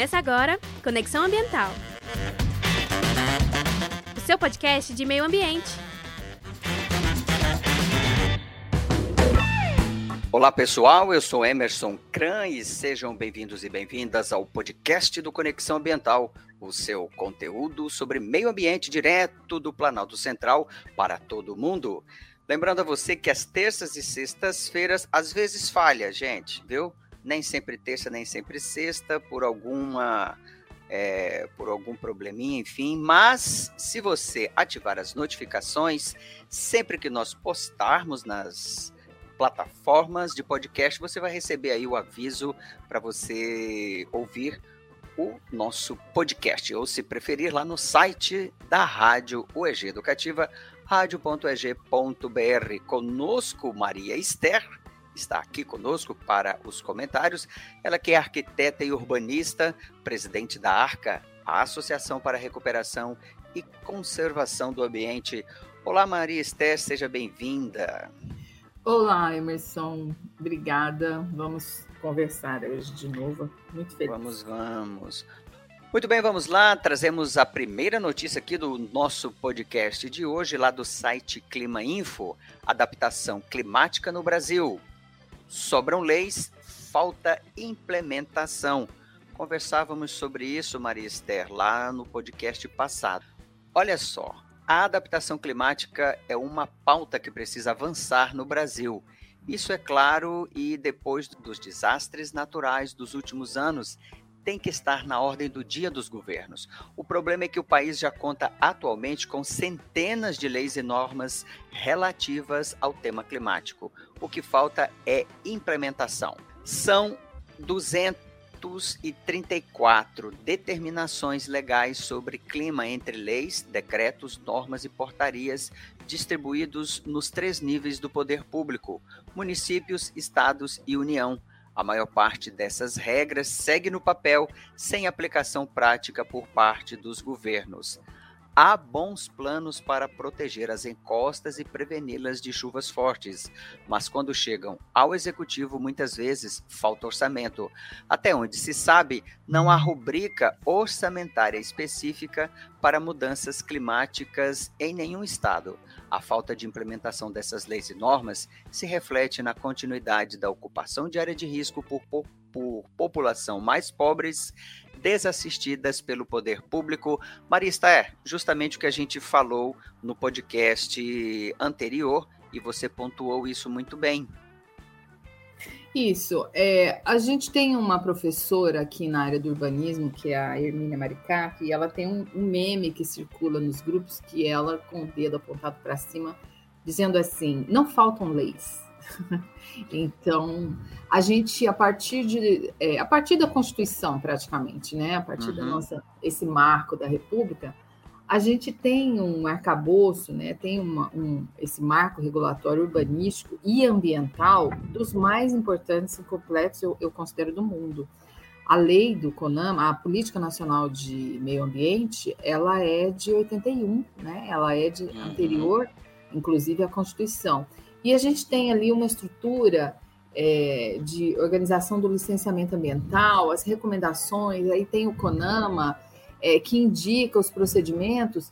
Começa agora Conexão Ambiental. O seu podcast de meio ambiente. Olá pessoal, eu sou Emerson Kran e sejam bem-vindos e bem-vindas ao podcast do Conexão Ambiental, o seu conteúdo sobre meio ambiente direto do Planalto Central para todo mundo. Lembrando a você que as terças e sextas-feiras às vezes falha, gente, viu? Nem sempre terça, nem sempre sexta, por alguma é, por algum probleminha, enfim. Mas se você ativar as notificações, sempre que nós postarmos nas plataformas de podcast, você vai receber aí o aviso para você ouvir o nosso podcast, ou se preferir, lá no site da Rádio UEG Educativa, radio.eg.br. Conosco, Maria Esther, está aqui conosco para os comentários. Ela que é arquiteta e urbanista, presidente da ARCA, a Associação para a Recuperação e Conservação do Ambiente. Olá, Maria Esther, seja bem-vinda. Olá, Emerson, obrigada. Vamos conversar hoje de novo. Muito feliz. Vamos, vamos. Muito bem, vamos lá. Trazemos a primeira notícia aqui do nosso podcast de hoje, lá do site Clima Info: adaptação climática no Brasil. Sobram leis, falta implementação. Conversávamos sobre isso, Maria Esther, lá no podcast passado. Olha só, a adaptação climática é uma pauta que precisa avançar no Brasil. Isso é claro, e depois dos desastres naturais dos últimos anos, tem que estar na ordem do dia dos governos. O problema é que o país já conta atualmente com centenas de leis e normas relativas ao tema climático. O que falta é implementação. São 234 determinações legais sobre clima entre leis, decretos, normas e portarias distribuídos nos três níveis do poder público: municípios, estados e União a maior parte dessas regras segue no papel, sem aplicação prática por parte dos governos. Há bons planos para proteger as encostas e preveni-las de chuvas fortes, mas quando chegam ao executivo, muitas vezes falta orçamento. Até onde se sabe, não há rubrica orçamentária específica para mudanças climáticas em nenhum estado. A falta de implementação dessas leis e normas se reflete na continuidade da ocupação de área de risco por, por, população mais pobres desassistidas pelo poder público. Marista, é justamente o que a gente falou no podcast anterior e você pontuou isso muito bem. Isso. É, a gente tem uma professora aqui na área do urbanismo, que é a Hermínia Maricac, e ela tem um, um meme que circula nos grupos, que ela, com o dedo apontado para cima, dizendo assim: não faltam leis. então, a gente, a partir de é, a partir da Constituição, praticamente, né? A partir uhum. da nossa esse marco da República, a gente tem um arcabouço, né, tem uma, um, esse marco regulatório urbanístico e ambiental dos mais importantes e completos, eu, eu considero, do mundo. A lei do CONAMA, a Política Nacional de Meio Ambiente, ela é de 81, né? ela é de uhum. anterior, inclusive, à Constituição. E a gente tem ali uma estrutura é, de organização do licenciamento ambiental, as recomendações, aí tem o CONAMA, é, que indica os procedimentos,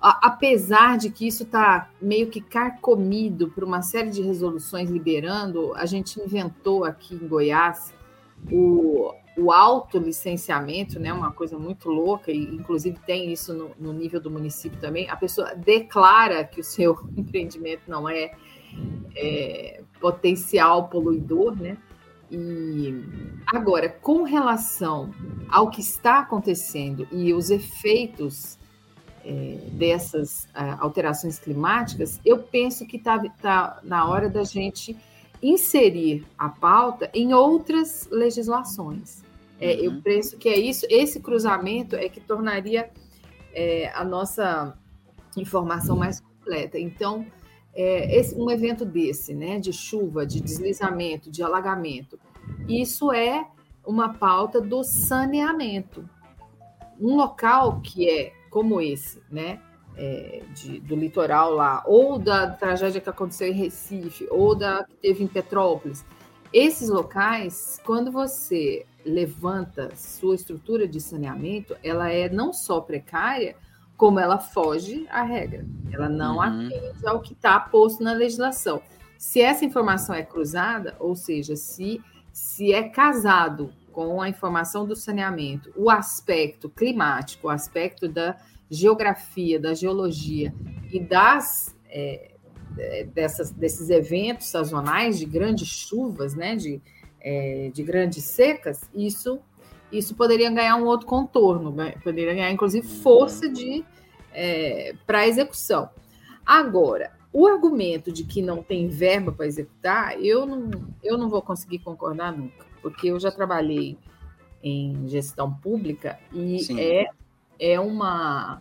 a, apesar de que isso está meio que carcomido por uma série de resoluções liberando, a gente inventou aqui em Goiás o, o autolicenciamento, né, uma coisa muito louca, e inclusive tem isso no, no nível do município também. A pessoa declara que o seu empreendimento não é, é potencial poluidor, né? E agora, com relação ao que está acontecendo e os efeitos é, dessas é, alterações climáticas, eu penso que está tá na hora da gente inserir a pauta em outras legislações. É, uhum. Eu penso que é isso, esse cruzamento é que tornaria é, a nossa informação mais completa. Então, é, esse, um evento desse, né, de chuva, de deslizamento, de alagamento, isso é uma pauta do saneamento. Um local que é como esse, né, é, de, do litoral lá, ou da tragédia que aconteceu em Recife, ou da que teve em Petrópolis, Esses locais, quando você levanta sua estrutura de saneamento, ela é não só precária, como ela foge à regra. Ela não uhum. atende ao que está posto na legislação. Se essa informação é cruzada, ou seja, se, se é casado com a informação do saneamento, o aspecto climático, o aspecto da geografia, da geologia e das é, é, dessas, desses eventos sazonais de grandes chuvas, né, de, é, de grandes secas, isso isso poderia ganhar um outro contorno, né? poderia ganhar inclusive força de é, para execução. Agora, o argumento de que não tem verba para executar, eu não, eu não vou conseguir concordar nunca, porque eu já trabalhei em gestão pública e é, é uma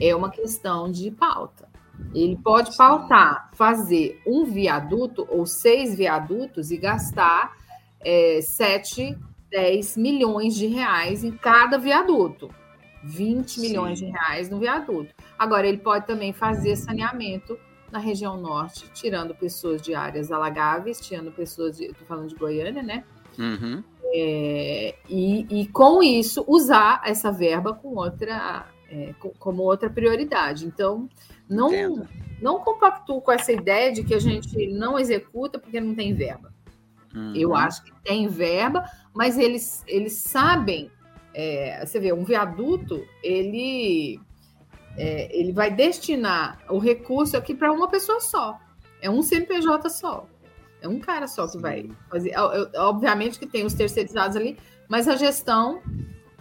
é uma questão de pauta. Ele pode pautar fazer um viaduto ou seis viadutos e gastar é, 7, 10 milhões de reais em cada viaduto. 20 milhões Sim. de reais no viaduto. Agora, ele pode também fazer saneamento na região norte, tirando pessoas de áreas alagáveis, tirando pessoas de. Estou falando de Goiânia, né? Uhum. É, e, e, com isso usar essa verba com outra, é, como outra prioridade. Então, não, não compactuo com essa ideia de que a gente não executa porque não tem verba. Uhum. Eu acho que tem verba, mas eles, eles sabem. É, você vê, um viaduto, ele, é, ele vai destinar o recurso aqui para uma pessoa só. É um CNPJ só. É um cara só que Sim. vai fazer. Obviamente que tem os terceirizados ali, mas a gestão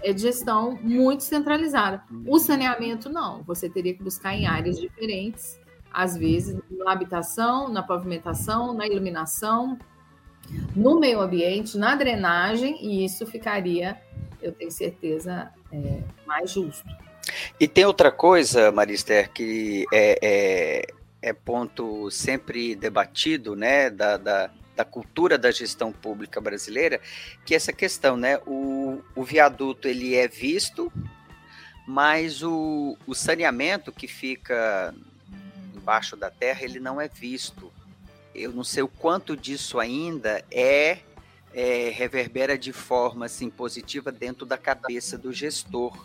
é de gestão muito centralizada. O saneamento, não. Você teria que buscar em áreas diferentes, às vezes na habitação, na pavimentação, na iluminação, no meio ambiente, na drenagem, e isso ficaria, eu tenho certeza, é, mais justo. E tem outra coisa, Marister, que é, é, é ponto sempre debatido, né, da, da da cultura da gestão pública brasileira, que é essa questão, né? O, o viaduto ele é visto, mas o, o saneamento que fica embaixo da terra ele não é visto. Eu não sei o quanto disso ainda é, é reverbera de forma assim positiva dentro da cabeça do gestor.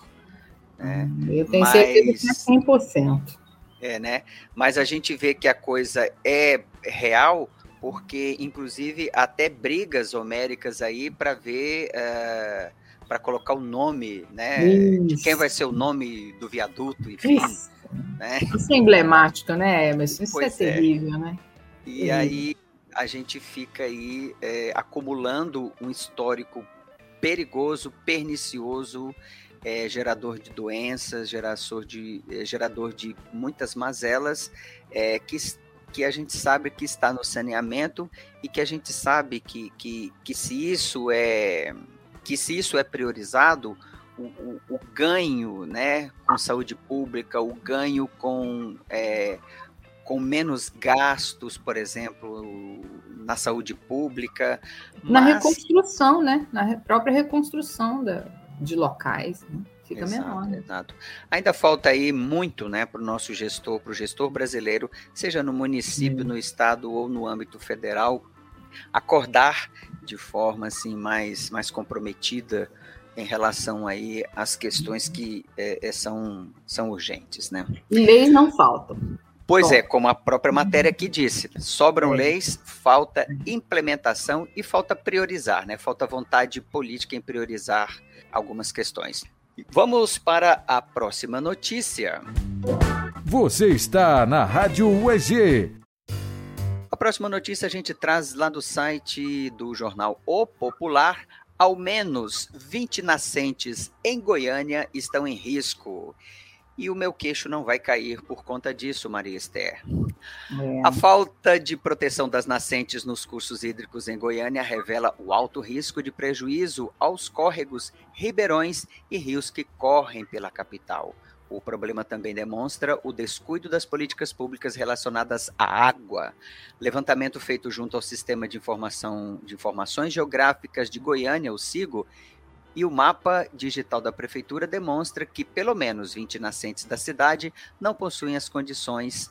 Né? Eu tenho mas, certeza que é 100%. É, né? Mas a gente vê que a coisa é real porque inclusive até brigas homéricas aí para ver uh, eh, para colocar o nome, né? Isso. De quem vai ser o nome do viaduto, enfim. Isso, né? Isso é emblemático, né, Emerson? Isso é pois é terrível, é. né? E terrível. aí a gente fica aí é, acumulando um histórico perigoso, pernicioso, é, gerador de doenças, gerador de, é, gerador de muitas mazelas, é, que que a gente sabe que está no saneamento e que a gente sabe que, que, que se isso é que se isso é priorizado, o, o, o ganho né, com saúde pública, o ganho com, é, com menos gastos, por exemplo, na saúde pública. Na mas... reconstrução, né? Na própria reconstrução da, de locais. Né? fica exato, menor. Né? Exato. Ainda falta aí muito né, para o nosso gestor, para o gestor brasileiro, seja no município, no estado ou no âmbito federal, acordar de forma assim mais, mais comprometida em relação aí às questões que é, são, são urgentes, né? Leis não faltam. Pois Bom. é, como a própria matéria aqui disse, sobram é. leis, falta implementação e falta priorizar, né? Falta vontade política em priorizar algumas questões. Vamos para a próxima notícia. Você está na Rádio UEG. A próxima notícia a gente traz lá do site do jornal O Popular. Ao menos 20 nascentes em Goiânia estão em risco e o meu queixo não vai cair por conta disso, Maria Esther. É. A falta de proteção das nascentes nos cursos hídricos em Goiânia revela o alto risco de prejuízo aos córregos, ribeirões e rios que correm pela capital. O problema também demonstra o descuido das políticas públicas relacionadas à água. Levantamento feito junto ao Sistema de Informação de Informações Geográficas de Goiânia, o SIGO, e o mapa digital da prefeitura demonstra que pelo menos 20 nascentes da cidade não possuem as condições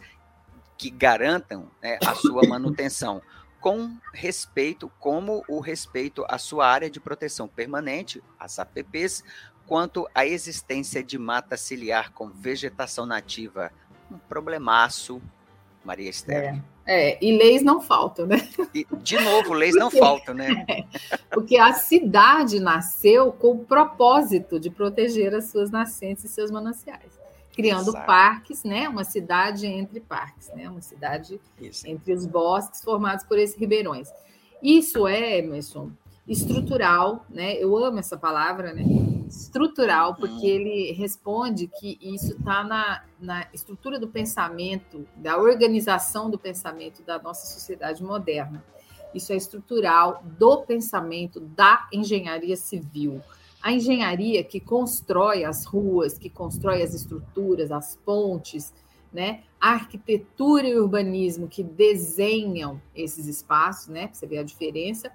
que garantam né, a sua manutenção, com respeito, como o respeito à sua área de proteção permanente, as APPs, quanto à existência de mata ciliar com vegetação nativa. Um problemaço, Maria Esther. É, é, e leis não faltam, né? E, de novo, leis não faltam, né? É, porque a cidade nasceu com o propósito de proteger as suas nascentes e seus mananciais criando Exato. parques, né? Uma cidade entre parques, né? Uma cidade Isso. entre os bosques formados por esses ribeirões. Isso é, Emerson, estrutural, né? Eu amo essa palavra, né? Estrutural, porque hum. ele responde que isso está na, na estrutura do pensamento, da organização do pensamento da nossa sociedade moderna. Isso é estrutural do pensamento da engenharia civil a engenharia que constrói as ruas, que constrói as estruturas, as pontes, né? A arquitetura e urbanismo que desenham esses espaços, né? Você ver a diferença.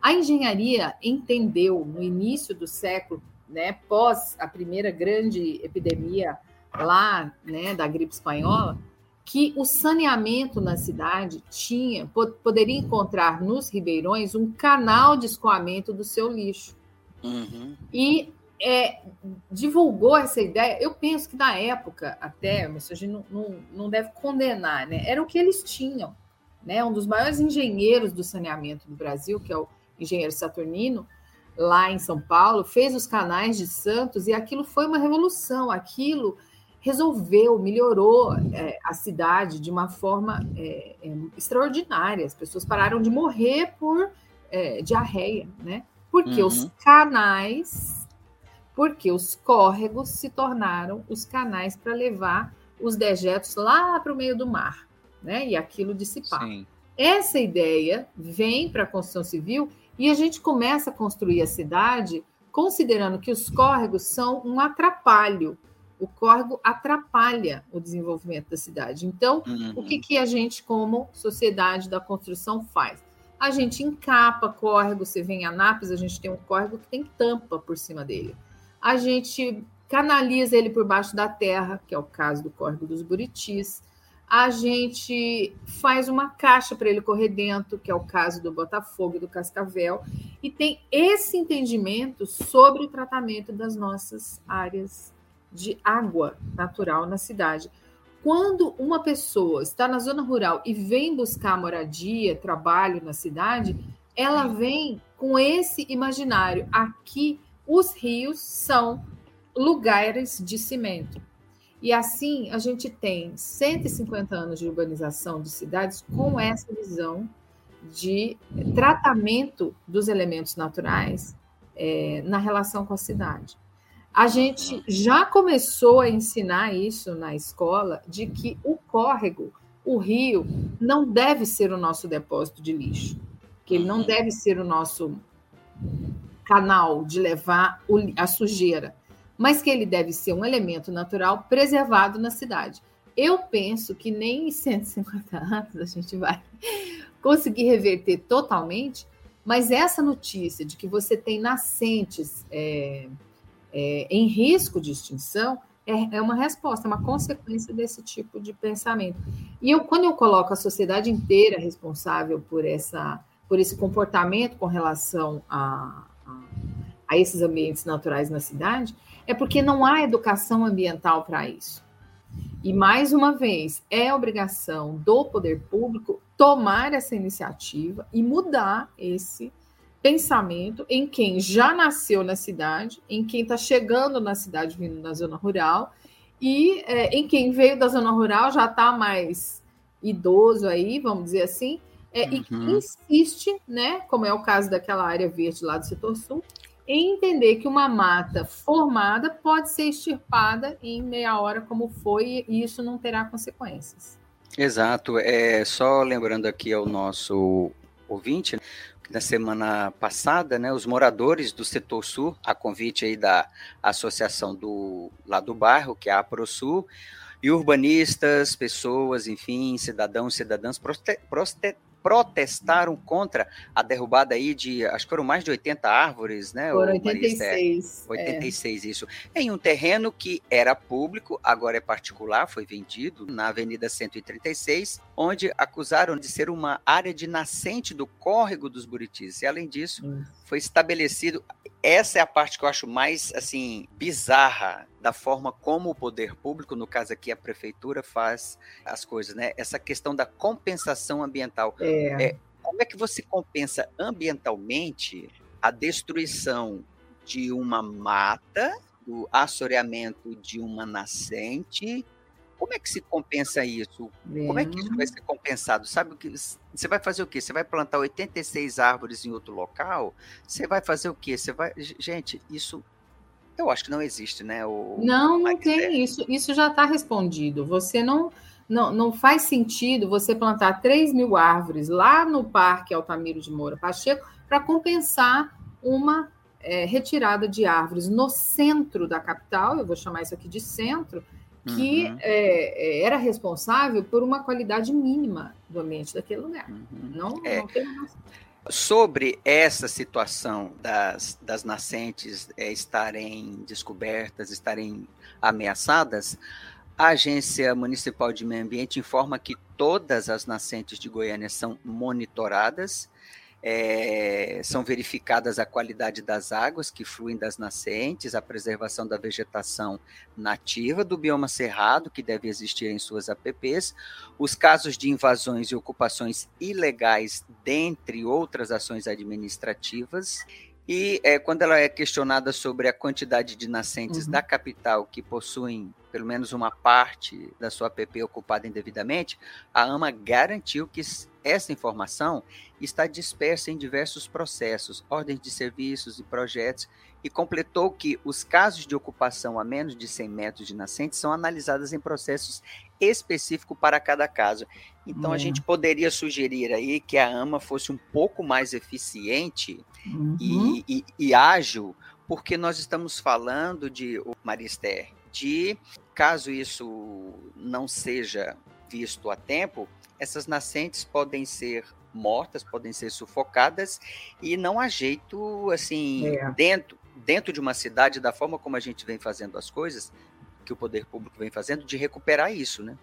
A engenharia entendeu no início do século, né, pós a primeira grande epidemia lá, né, da gripe espanhola, que o saneamento na cidade tinha poderia encontrar nos ribeirões um canal de escoamento do seu lixo. Uhum. E é, divulgou essa ideia. Eu penso que na época, até, mas a gente não, não, não deve condenar, né? Era o que eles tinham. Né? Um dos maiores engenheiros do saneamento do Brasil, que é o engenheiro Saturnino, lá em São Paulo, fez os canais de Santos e aquilo foi uma revolução. Aquilo resolveu, melhorou é, a cidade de uma forma é, é, extraordinária. As pessoas pararam de morrer por é, diarreia, né? Porque uhum. os canais, porque os córregos se tornaram os canais para levar os dejetos lá para o meio do mar, né? E aquilo dissipar. Sim. Essa ideia vem para a construção civil e a gente começa a construir a cidade considerando que os córregos são um atrapalho. O córrego atrapalha o desenvolvimento da cidade. Então, uhum. o que, que a gente, como sociedade da construção, faz? a gente encapa córrego. Você vem em Anápolis, a gente tem um córrego que tem tampa por cima dele. A gente canaliza ele por baixo da terra, que é o caso do córrego dos Buritis. A gente faz uma caixa para ele correr dentro, que é o caso do Botafogo e do Cascavel, e tem esse entendimento sobre o tratamento das nossas áreas de água natural na cidade. Quando uma pessoa está na zona rural e vem buscar moradia, trabalho na cidade, ela vem com esse imaginário. Aqui, os rios são lugares de cimento. E assim, a gente tem 150 anos de urbanização de cidades com essa visão de tratamento dos elementos naturais é, na relação com a cidade. A gente já começou a ensinar isso na escola, de que o córrego, o rio, não deve ser o nosso depósito de lixo, que ele não deve ser o nosso canal de levar a sujeira, mas que ele deve ser um elemento natural preservado na cidade. Eu penso que nem em 150 anos a gente vai conseguir reverter totalmente, mas essa notícia de que você tem nascentes. É, é, em risco de extinção, é, é, uma resposta, é uma consequência desse tipo de pensamento. E eu, quando eu coloco a sociedade inteira responsável por, essa, por esse comportamento com relação a, a, a esses ambientes naturais na cidade, é porque não há educação ambiental para isso. E, mais uma vez, é obrigação do poder público tomar essa iniciativa e mudar esse pensamento em quem já nasceu na cidade, em quem está chegando na cidade vindo da zona rural e é, em quem veio da zona rural já está mais idoso aí, vamos dizer assim, é, uhum. e que insiste, né, como é o caso daquela área verde lá do setor sul, entender que uma mata formada pode ser extirpada em meia hora, como foi, e isso não terá consequências. Exato. É só lembrando aqui ao nosso ouvinte, na semana passada, né, os moradores do setor sul, a convite aí da associação do lá do bairro, que é a ProSul, e urbanistas, pessoas, enfim, cidadãos, cidadãs protestaram contra a derrubada aí de, acho que foram mais de 80 árvores, né? Foram 86. 86, é. isso. Em um terreno que era público, agora é particular, foi vendido na Avenida 136, onde acusaram de ser uma área de nascente do córrego dos Buritis. E além disso, hum. foi estabelecido essa é a parte que eu acho mais assim bizarra da forma como o poder público, no caso aqui a prefeitura, faz as coisas, né? Essa questão da compensação ambiental. É. É, como é que você compensa ambientalmente a destruição de uma mata, do assoreamento de uma nascente como é que se compensa isso? Como é que isso vai ser compensado? Sabe o que você vai fazer o quê? Você vai plantar 86 árvores em outro local? Você vai fazer o quê? Você vai, gente, isso eu acho que não existe, né? O, não, não tem isso. Isso já está respondido. Você não, não, não faz sentido você plantar 3 mil árvores lá no Parque Altamiro de Moura Pacheco para compensar uma é, retirada de árvores no centro da capital. Eu vou chamar isso aqui de centro que uhum. é, era responsável por uma qualidade mínima do ambiente daquele lugar. Uhum. Não, é. não tem Sobre essa situação das, das nascentes é, estarem descobertas, estarem ameaçadas, a Agência Municipal de Meio Ambiente informa que todas as nascentes de Goiânia são monitoradas é, são verificadas a qualidade das águas que fluem das nascentes, a preservação da vegetação nativa do bioma cerrado, que deve existir em suas APPs, os casos de invasões e ocupações ilegais, dentre outras ações administrativas, e é, quando ela é questionada sobre a quantidade de nascentes uhum. da capital que possuem pelo menos uma parte da sua APP ocupada indevidamente, a AMA garantiu que essa informação está dispersa em diversos processos, ordens de serviços e projetos, e completou que os casos de ocupação a menos de 100 metros de nascente são analisados em processos específicos para cada caso. Então, a gente poderia sugerir aí que a AMA fosse um pouco mais eficiente uhum. e, e, e ágil, porque nós estamos falando de, Marister, de caso isso não seja visto a tempo, essas nascentes podem ser mortas, podem ser sufocadas e não há jeito assim é. dentro dentro de uma cidade da forma como a gente vem fazendo as coisas, que o poder público vem fazendo de recuperar isso, né?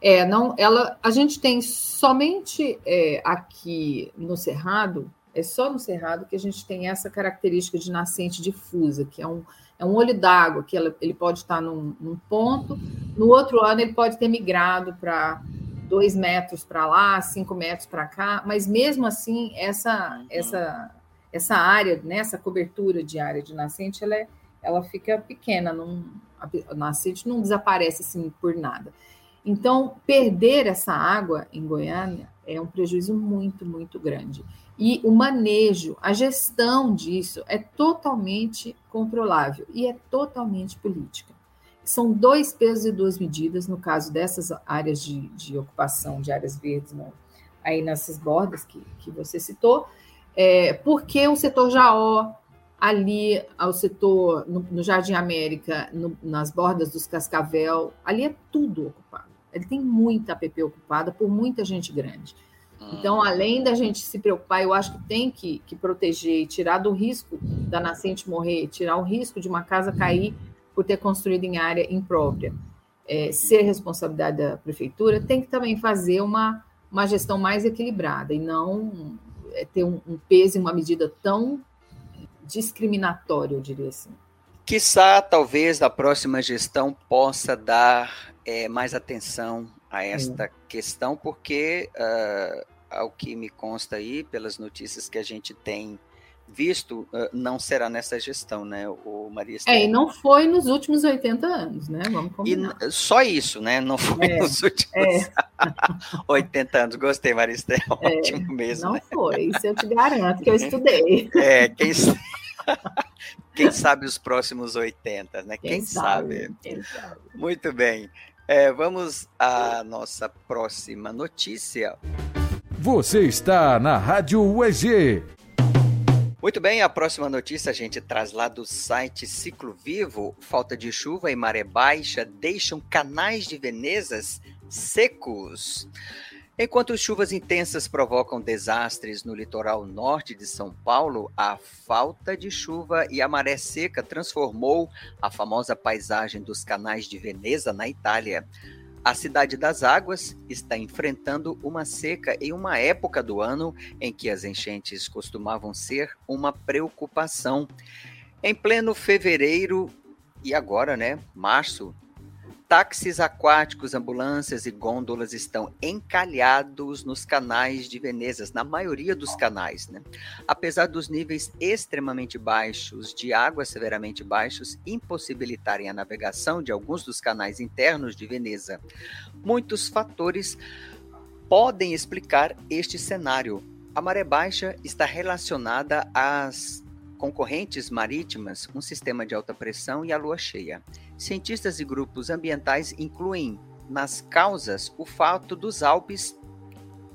É, não, ela, a gente tem somente é, aqui no Cerrado, é só no Cerrado que a gente tem essa característica de nascente difusa, que é um, é um olho d'água, que ela, ele pode estar num, num ponto, no outro ano ele pode ter migrado para dois metros para lá, cinco metros para cá, mas mesmo assim, essa, uhum. essa, essa área, né, essa cobertura de área de nascente, ela, é, ela fica pequena, não, a nascente não desaparece assim por nada. Então, perder essa água em Goiânia é um prejuízo muito, muito grande. E o manejo, a gestão disso é totalmente controlável e é totalmente política são dois pesos e duas medidas no caso dessas áreas de, de ocupação de áreas verdes, né? aí nessas bordas que, que você citou, é, porque o setor Jaó, ali ao setor no, no Jardim América, no, nas bordas dos Cascavel, ali é tudo ocupado. Ele tem muita APP ocupada por muita gente grande. Então, hum. além da gente se preocupar, eu acho que tem que, que proteger e tirar do risco da nascente morrer, tirar o risco de uma casa cair por ter construído em área imprópria, é, ser responsabilidade da prefeitura, tem que também fazer uma, uma gestão mais equilibrada e não é, ter um, um peso e uma medida tão discriminatória, eu diria assim. Quissá, talvez, a próxima gestão possa dar é, mais atenção a esta questão, porque, uh, ao que me consta aí, pelas notícias que a gente tem visto, uh, não será nessa gestão, né, o Maria Estela. É, e não foi nos últimos 80 anos, né, vamos combinar. E só isso, né, não foi é, nos últimos é. 80 anos. Gostei, Maria Estela, é, ótimo mesmo. Não né? foi, isso eu te garanto que eu estudei. É, quem, quem sabe os próximos 80, né, quem, quem sabe. sabe. Quem sabe. Muito bem. É, vamos à nossa próxima notícia. Você está na Rádio UEG. Muito bem, a próxima notícia a gente traz lá do site Ciclo Vivo. Falta de chuva e maré baixa deixam canais de Venezas secos. Enquanto chuvas intensas provocam desastres no litoral norte de São Paulo, a falta de chuva e a maré seca transformou a famosa paisagem dos canais de Veneza, na Itália. A Cidade das Águas está enfrentando uma seca em uma época do ano em que as enchentes costumavam ser uma preocupação. Em pleno fevereiro e agora, né, março, Táxis aquáticos, ambulâncias e gôndolas estão encalhados nos canais de Veneza, na maioria dos canais. Né? Apesar dos níveis extremamente baixos de água severamente baixos impossibilitarem a navegação de alguns dos canais internos de Veneza, muitos fatores podem explicar este cenário. A maré baixa está relacionada às concorrentes marítimas, um sistema de alta pressão e a lua cheia. Cientistas e grupos ambientais incluem nas causas o fato dos Alpes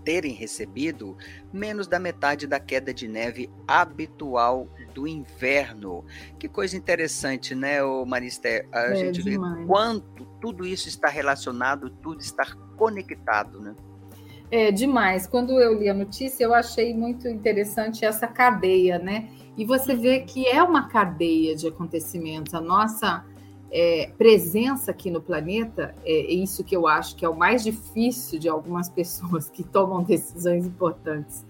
terem recebido menos da metade da queda de neve habitual do inverno. Que coisa interessante, né, Maristé? A é, gente demais. vê quanto tudo isso está relacionado, tudo está conectado, né? É demais. Quando eu li a notícia, eu achei muito interessante essa cadeia, né? E você vê que é uma cadeia de acontecimentos. A nossa é, presença aqui no planeta, é isso que eu acho que é o mais difícil de algumas pessoas que tomam decisões importantes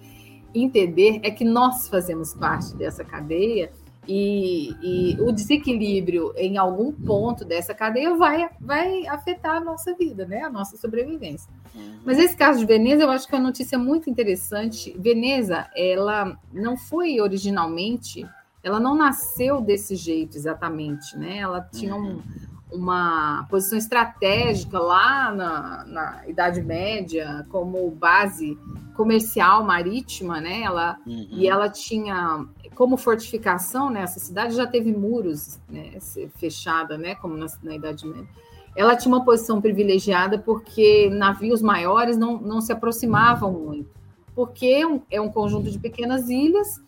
entender, é que nós fazemos parte dessa cadeia e, e, o desequilíbrio em algum ponto dessa cadeia vai, vai afetar a nossa vida, né? a nossa sobrevivência. Uhum. Mas esse caso de Veneza, eu acho que é uma notícia muito interessante. Veneza, ela não foi originalmente ela não nasceu desse jeito exatamente, né? Ela tinha um, uhum. uma posição estratégica lá na, na, Idade Média como base comercial marítima, né? Ela, uhum. E ela tinha como fortificação né? cidade já teve muros né, fechada, né? Como na, na Idade Média. Ela tinha uma posição privilegiada porque navios maiores não, não se aproximavam muito, porque é um, é conjunto de pequenas ilhas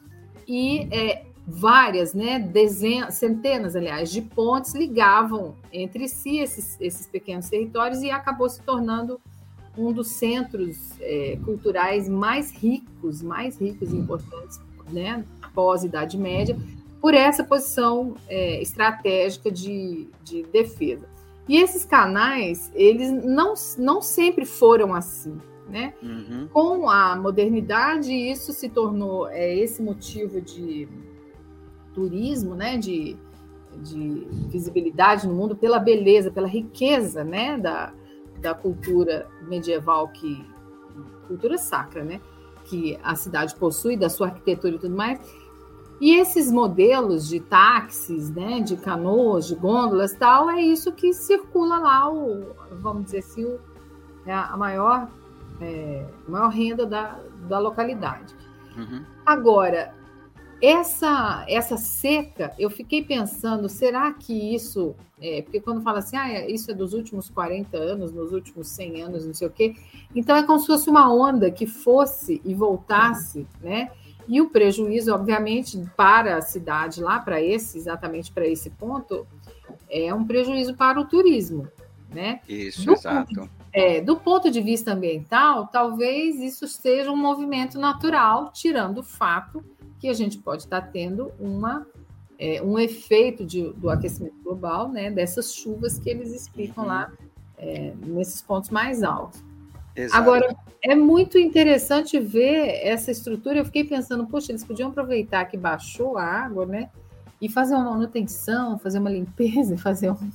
e é, várias, né, dezenas, centenas, aliás, de pontes ligavam entre si esses, esses pequenos territórios e acabou se tornando um dos centros é, culturais mais ricos, mais ricos e importantes, né, pós-Idade Média, por essa posição é, estratégica de, de defesa. E esses canais, eles não, não sempre foram assim, né? Uhum. Com a modernidade, isso se tornou é, esse motivo de turismo, né, de, de visibilidade no mundo pela beleza, pela riqueza, né, da, da cultura medieval que cultura sacra, né, que a cidade possui, da sua arquitetura e tudo mais. E esses modelos de táxis, né, de canoas, de gôndolas, tal, é isso que circula lá, o, vamos dizer assim, o, é a maior, é, maior renda da, da localidade. Uhum. Agora, essa, essa seca, eu fiquei pensando, será que isso. É, porque quando fala assim, ah, isso é dos últimos 40 anos, nos últimos 100 anos, não sei o quê. Então é como se fosse uma onda que fosse e voltasse, né? E o prejuízo, obviamente, para a cidade, lá para esse, exatamente para esse ponto, é um prejuízo para o turismo, né? Isso, do exato. Ponto, é, do ponto de vista ambiental, talvez isso seja um movimento natural, tirando o fato que a gente pode estar tendo uma, é, um efeito de, do aquecimento global, né, dessas chuvas que eles explicam lá é, nesses pontos mais altos. Exato. Agora, é muito interessante ver essa estrutura. Eu fiquei pensando, poxa, eles podiam aproveitar que baixou a água, né? E fazer uma manutenção, fazer uma limpeza, fazer um.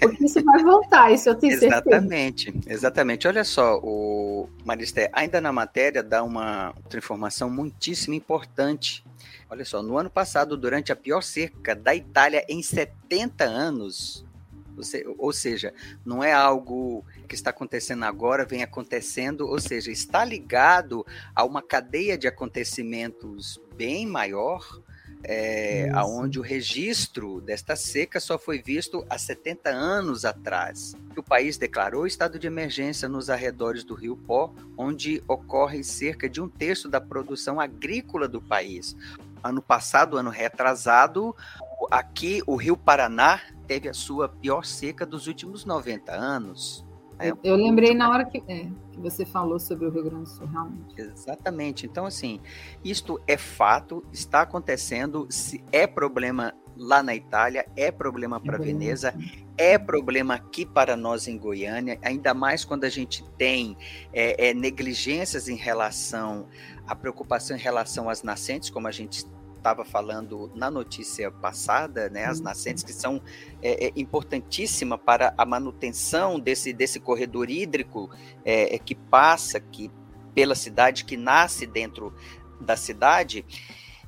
Porque isso vai voltar, isso eu tenho exatamente, certeza. Exatamente, exatamente. Olha só, o Maristé, ainda na matéria dá uma outra informação muitíssimo importante. Olha só, no ano passado, durante a pior seca da Itália em 70 anos, ou seja, não é algo que está acontecendo agora, vem acontecendo, ou seja, está ligado a uma cadeia de acontecimentos bem maior, é, aonde o registro desta seca só foi visto há 70 anos atrás. O país declarou estado de emergência nos arredores do Rio Pó, onde ocorre cerca de um terço da produção agrícola do país. Ano passado, ano retrasado, aqui o Rio Paraná teve a sua pior seca dos últimos 90 anos. É, eu, lembrei na hora que, é, que você falou sobre o Rio Grande do Sul, realmente. Exatamente. Então, assim, isto é fato, está acontecendo, se é problema lá na Itália, é problema para Veneza, é problema aqui para nós em Goiânia, ainda mais quando a gente tem é, é, negligências em relação à preocupação em relação às nascentes, como a gente estava falando na notícia passada, né, as nascentes que são é, é, importantíssima para a manutenção desse, desse corredor hídrico é, é, que passa aqui pela cidade, que nasce dentro da cidade,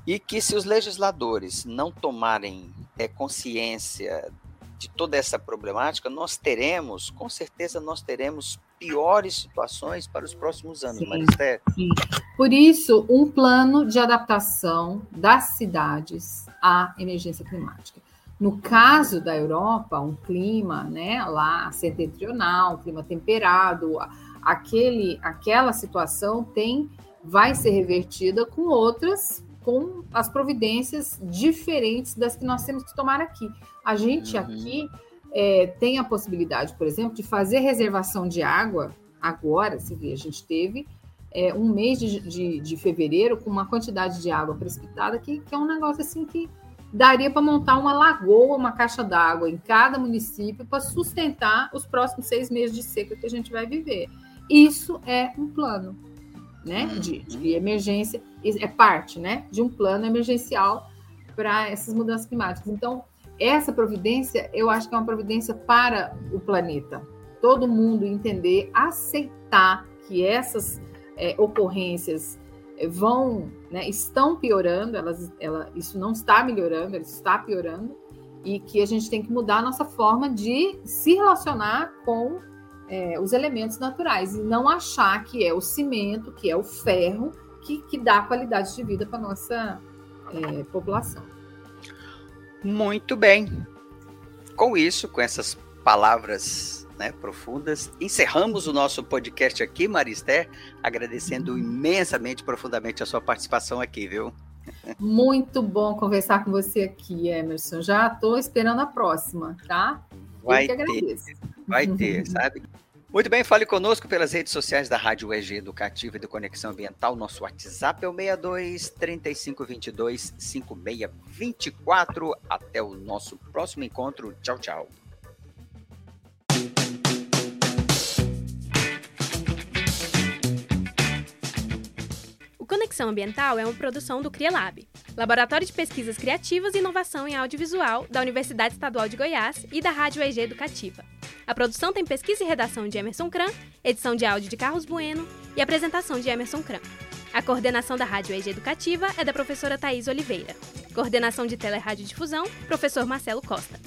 e que se os legisladores não tomarem é, consciência de toda essa problemática, nós teremos, com certeza, nós teremos piores situações para os próximos anos, Maristé. Por isso, um plano de adaptação das cidades à emergência climática. No caso da Europa, um clima, né, lá setentrional, um clima temperado, aquele, aquela situação tem vai ser revertida com outras com as providências diferentes das que nós temos que tomar aqui. A gente uhum. aqui é, tem a possibilidade, por exemplo, de fazer reservação de água agora, se vê, a gente teve é, um mês de, de, de, fevereiro com uma quantidade de água precipitada que, que é um negócio assim que daria para montar uma lagoa, uma caixa d'água em cada município para sustentar os próximos seis meses de seca que a gente vai viver. Isso é um plano né, de, de uhum. emergência, é parte né, de um plano emergencial para essas mudanças climáticas. Então, essa providência, eu acho que é uma providência para o planeta. Todo mundo entender, aceitar que essas é, ocorrências é, vão, né, estão piorando, elas, ela, isso não está melhorando, ela está piorando, e que a gente tem que mudar a nossa forma de se relacionar com é, os elementos naturais e não achar que é o cimento, que é o ferro, que, que dá qualidade de vida para a nossa é, população. Muito bem. Com isso, com essas palavras né, profundas, encerramos o nosso podcast aqui, Maristé, agradecendo imensamente, profundamente a sua participação aqui, viu? Muito bom conversar com você aqui, Emerson. Já estou esperando a próxima, tá? Vai ter, vai ter, sabe? Muito bem, fale conosco pelas redes sociais da Rádio EG Educativa e do Conexão Ambiental. Nosso WhatsApp é o 62 3522 5624. Até o nosso próximo encontro. Tchau, tchau. O Conexão Ambiental é uma produção do CRIALAB, Laboratório de Pesquisas Criativas e Inovação em Audiovisual da Universidade Estadual de Goiás e da Rádio EG Educativa. A produção tem pesquisa e redação de Emerson Kran, edição de áudio de Carlos Bueno e apresentação de Emerson Kran. A coordenação da Rádio EG Educativa é da professora Thais Oliveira. Coordenação de Tele Difusão, professor Marcelo Costa.